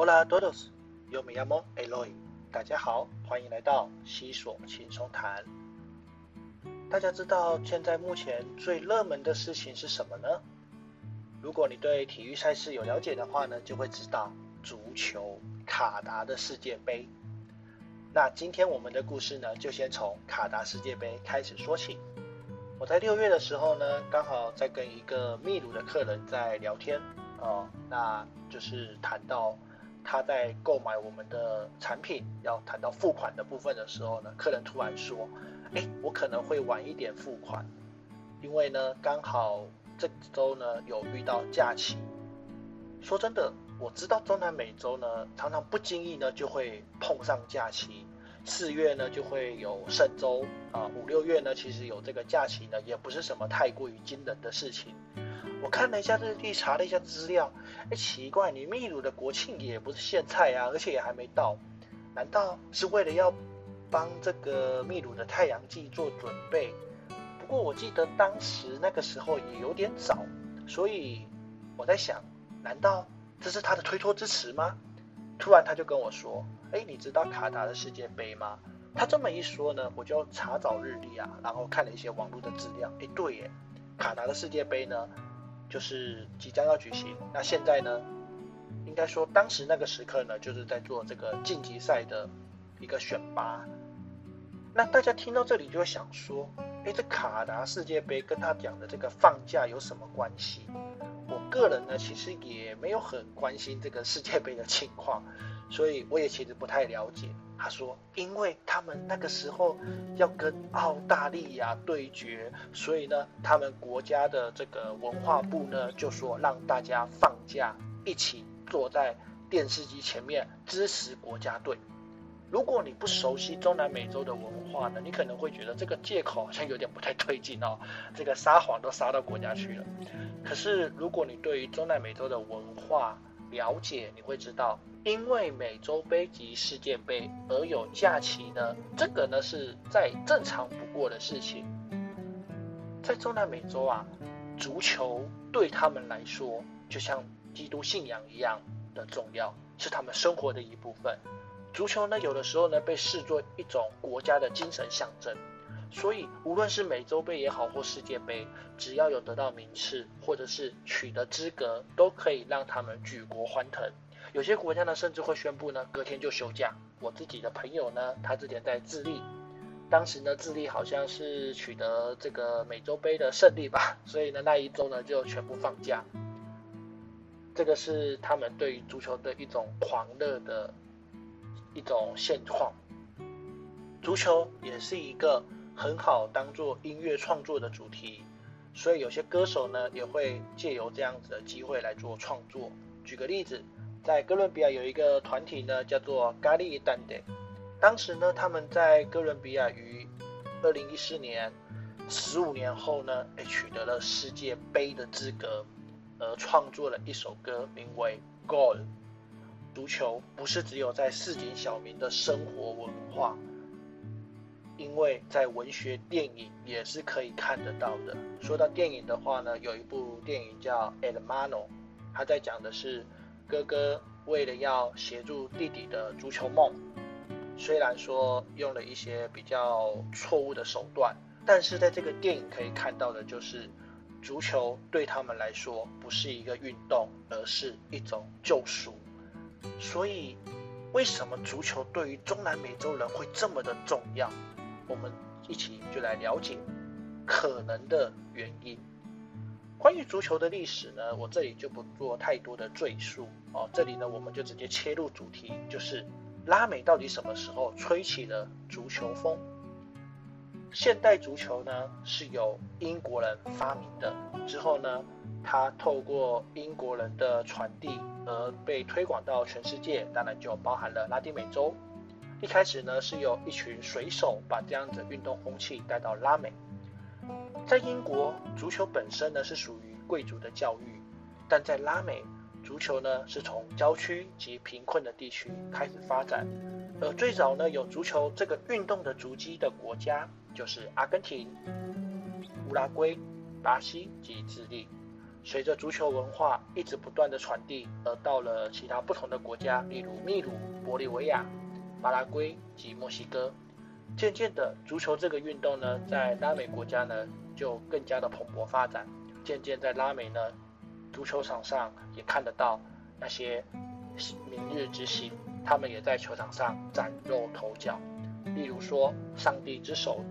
Hola todos, yo me llamo Eloy。大家好，欢迎来到西索轻松谈。大家知道现在目前最热门的事情是什么呢？如果你对体育赛事有了解的话呢，就会知道足球卡达的世界杯。那今天我们的故事呢，就先从卡达世界杯开始说起。我在六月的时候呢，刚好在跟一个秘鲁的客人在聊天哦，那就是谈到他在购买我们的产品，要谈到付款的部分的时候呢，客人突然说：“哎，我可能会晚一点付款，因为呢，刚好这周呢有遇到假期。”说真的。我知道中南美洲呢，常常不经意呢就会碰上假期。四月呢就会有圣周啊，五六月呢其实有这个假期呢，也不是什么太过于惊人的事情。我看了一下日历，查了一下资料，哎，奇怪，你秘鲁的国庆也不是现在啊，而且也还没到，难道是为了要帮这个秘鲁的太阳季做准备？不过我记得当时那个时候也有点早，所以我在想，难道？这是他的推脱之词吗？突然他就跟我说：“哎，你知道卡达的世界杯吗？”他这么一说呢，我就查找日历啊，然后看了一些网络的资料。哎，对耶，卡达的世界杯呢，就是即将要举行。那现在呢，应该说当时那个时刻呢，就是在做这个晋级赛的一个选拔。那大家听到这里就会想说：“哎，这卡达世界杯跟他讲的这个放假有什么关系？”我个人呢，其实也没有很关心这个世界杯的情况，所以我也其实不太了解。他说，因为他们那个时候要跟澳大利亚对决，所以呢，他们国家的这个文化部呢，就说让大家放假，一起坐在电视机前面支持国家队。如果你不熟悉中南美洲的文化呢，你可能会觉得这个借口好像有点不太对劲哦，这个撒谎都撒到国家去了。可是如果你对于中南美洲的文化了解，你会知道，因为美洲杯及世界杯而有假期呢，这个呢是再正常不过的事情。在中南美洲啊，足球对他们来说就像基督信仰一样的重要，是他们生活的一部分。足球呢，有的时候呢被视作一种国家的精神象征，所以无论是美洲杯也好或世界杯，只要有得到名次或者是取得资格，都可以让他们举国欢腾。有些国家呢甚至会宣布呢隔天就休假。我自己的朋友呢，他之前在智利，当时呢智利好像是取得这个美洲杯的胜利吧，所以呢那一周呢就全部放假。这个是他们对于足球的一种狂热的。一种现况，足球也是一个很好当做音乐创作的主题，所以有些歌手呢也会借由这样子的机会来做创作。举个例子，在哥伦比亚有一个团体呢叫做咖喱丹德，当时呢他们在哥伦比亚于二零一四年十五年后呢，哎取得了世界杯的资格，而创作了一首歌，名为《Goal》。足球不是只有在市井小民的生活文化，因为在文学电影也是可以看得到的。说到电影的话呢，有一部电影叫《Elmano》，他在讲的是哥哥为了要协助弟弟的足球梦，虽然说用了一些比较错误的手段，但是在这个电影可以看到的就是，足球对他们来说不是一个运动，而是一种救赎。所以，为什么足球对于中南美洲人会这么的重要？我们一起就来了解可能的原因。关于足球的历史呢，我这里就不做太多的赘述哦。这里呢，我们就直接切入主题，就是拉美到底什么时候吹起了足球风？现代足球呢，是由英国人发明的，之后呢，它透过英国人的传递。而被推广到全世界，当然就包含了拉丁美洲。一开始呢，是由一群水手把这样子运动风气带到拉美。在英国，足球本身呢是属于贵族的教育，但在拉美，足球呢是从郊区及贫困的地区开始发展。而最早呢有足球这个运动的足迹的国家，就是阿根廷、乌拉圭、巴西及智利。随着足球文化一直不断的传递，而到了其他不同的国家，例如秘鲁、玻利维亚、巴拉圭及墨西哥。渐渐的，足球这个运动呢，在拉美国家呢，就更加的蓬勃发展。渐渐在拉美呢，足球场上也看得到那些明日之星，他们也在球场上崭露头角。例如说，上帝之手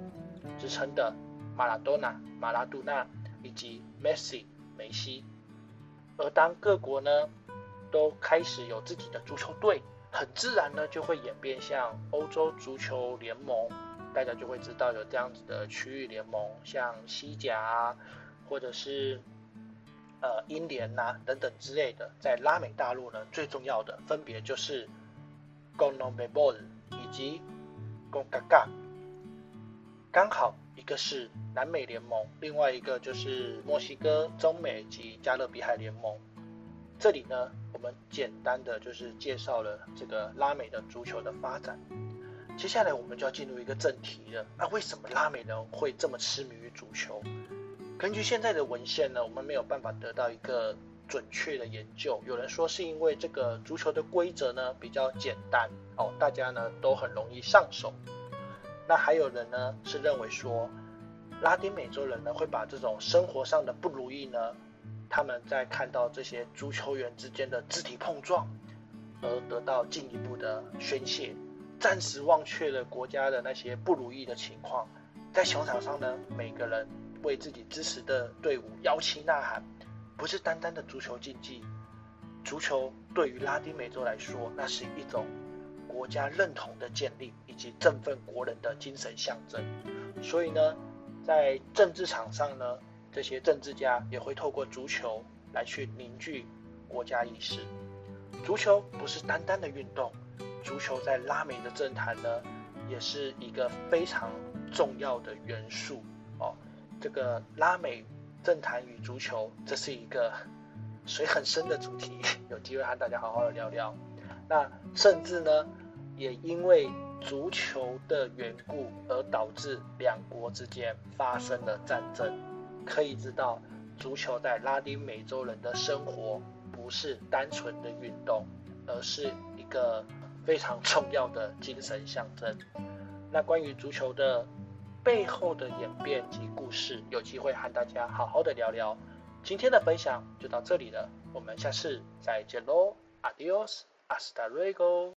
之称的马拉多纳、马拉杜纳以及梅西、梅西。而当各国呢，都开始有自己的足球队。很自然呢，就会演变像欧洲足球联盟，大家就会知道有这样子的区域联盟，像西甲啊，或者是呃英联呐等等之类的。在拉美大陆呢，最重要的分别就是 CONMEBOL 以及 CONCACAF，刚好一个是南美联盟，另外一个就是墨西哥、中美及加勒比海联盟。这里呢，我们简单的就是介绍了这个拉美的足球的发展。接下来我们就要进入一个正题了。那为什么拉美人会这么痴迷于足球？根据现在的文献呢，我们没有办法得到一个准确的研究。有人说是因为这个足球的规则呢比较简单哦，大家呢都很容易上手。那还有人呢是认为说，拉丁美洲人呢会把这种生活上的不如意呢。他们在看到这些足球员之间的肢体碰撞，而得到进一步的宣泄，暂时忘却了国家的那些不如意的情况，在球场上呢，每个人为自己支持的队伍摇旗呐喊，不是单单的足球竞技，足球对于拉丁美洲来说，那是一种国家认同的建立以及振奋国人的精神象征，所以呢，在政治场上呢。这些政治家也会透过足球来去凝聚国家意识。足球不是单单的运动，足球在拉美的政坛呢，也是一个非常重要的元素哦。这个拉美政坛与足球，这是一个 水很深的主题，有机会和大家好好的聊聊。那甚至呢，也因为足球的缘故，而导致两国之间发生了战争。可以知道，足球在拉丁美洲人的生活不是单纯的运动，而是一个非常重要的精神象征。那关于足球的背后的演变及故事，有机会和大家好好的聊聊。今天的分享就到这里了，我们下次再见喽，Adios，Hasta luego。